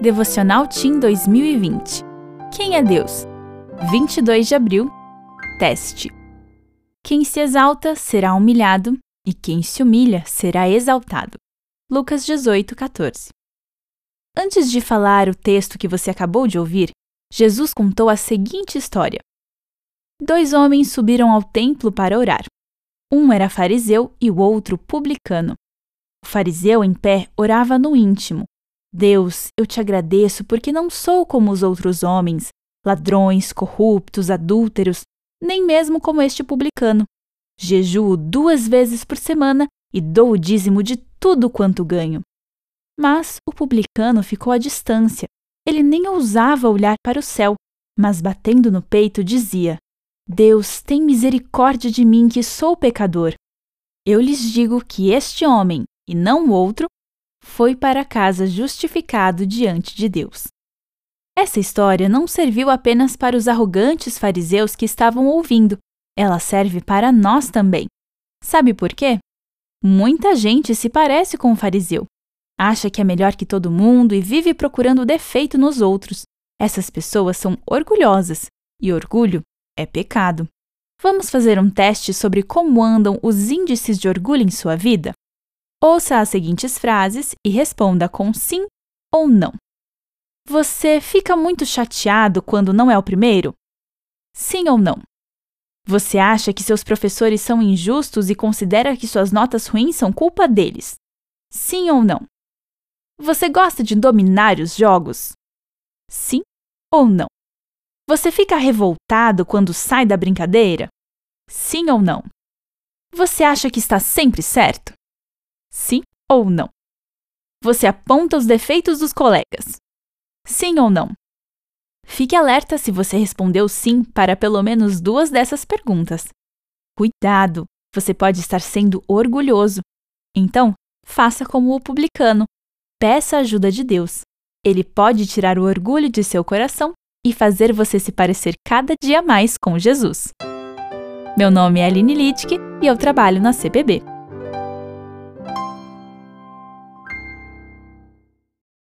Devocional Team 2020. Quem é Deus? 22 de abril. Teste. Quem se exalta será humilhado, e quem se humilha será exaltado. Lucas 18, 14. Antes de falar o texto que você acabou de ouvir, Jesus contou a seguinte história. Dois homens subiram ao templo para orar. Um era fariseu e o outro publicano. O fariseu, em pé, orava no íntimo. Deus, eu te agradeço porque não sou como os outros homens, ladrões, corruptos, adúlteros, nem mesmo como este publicano. Jejuo duas vezes por semana e dou o dízimo de tudo quanto ganho. Mas o publicano ficou à distância. Ele nem ousava olhar para o céu, mas batendo no peito dizia: Deus, tem misericórdia de mim que sou pecador. Eu lhes digo que este homem, e não o outro, foi para casa justificado diante de Deus. Essa história não serviu apenas para os arrogantes fariseus que estavam ouvindo, ela serve para nós também. Sabe por quê? Muita gente se parece com o fariseu. Acha que é melhor que todo mundo e vive procurando defeito nos outros. Essas pessoas são orgulhosas e orgulho é pecado. Vamos fazer um teste sobre como andam os índices de orgulho em sua vida? Ouça as seguintes frases e responda com sim ou não. Você fica muito chateado quando não é o primeiro? Sim ou não? Você acha que seus professores são injustos e considera que suas notas ruins são culpa deles? Sim ou não? Você gosta de dominar os jogos? Sim ou não? Você fica revoltado quando sai da brincadeira? Sim ou não? Você acha que está sempre certo? Sim ou não? Você aponta os defeitos dos colegas? Sim ou não? Fique alerta se você respondeu sim para pelo menos duas dessas perguntas. Cuidado! Você pode estar sendo orgulhoso. Então, faça como o publicano. Peça a ajuda de Deus. Ele pode tirar o orgulho de seu coração e fazer você se parecer cada dia mais com Jesus. Meu nome é Aline Littke e eu trabalho na CPB.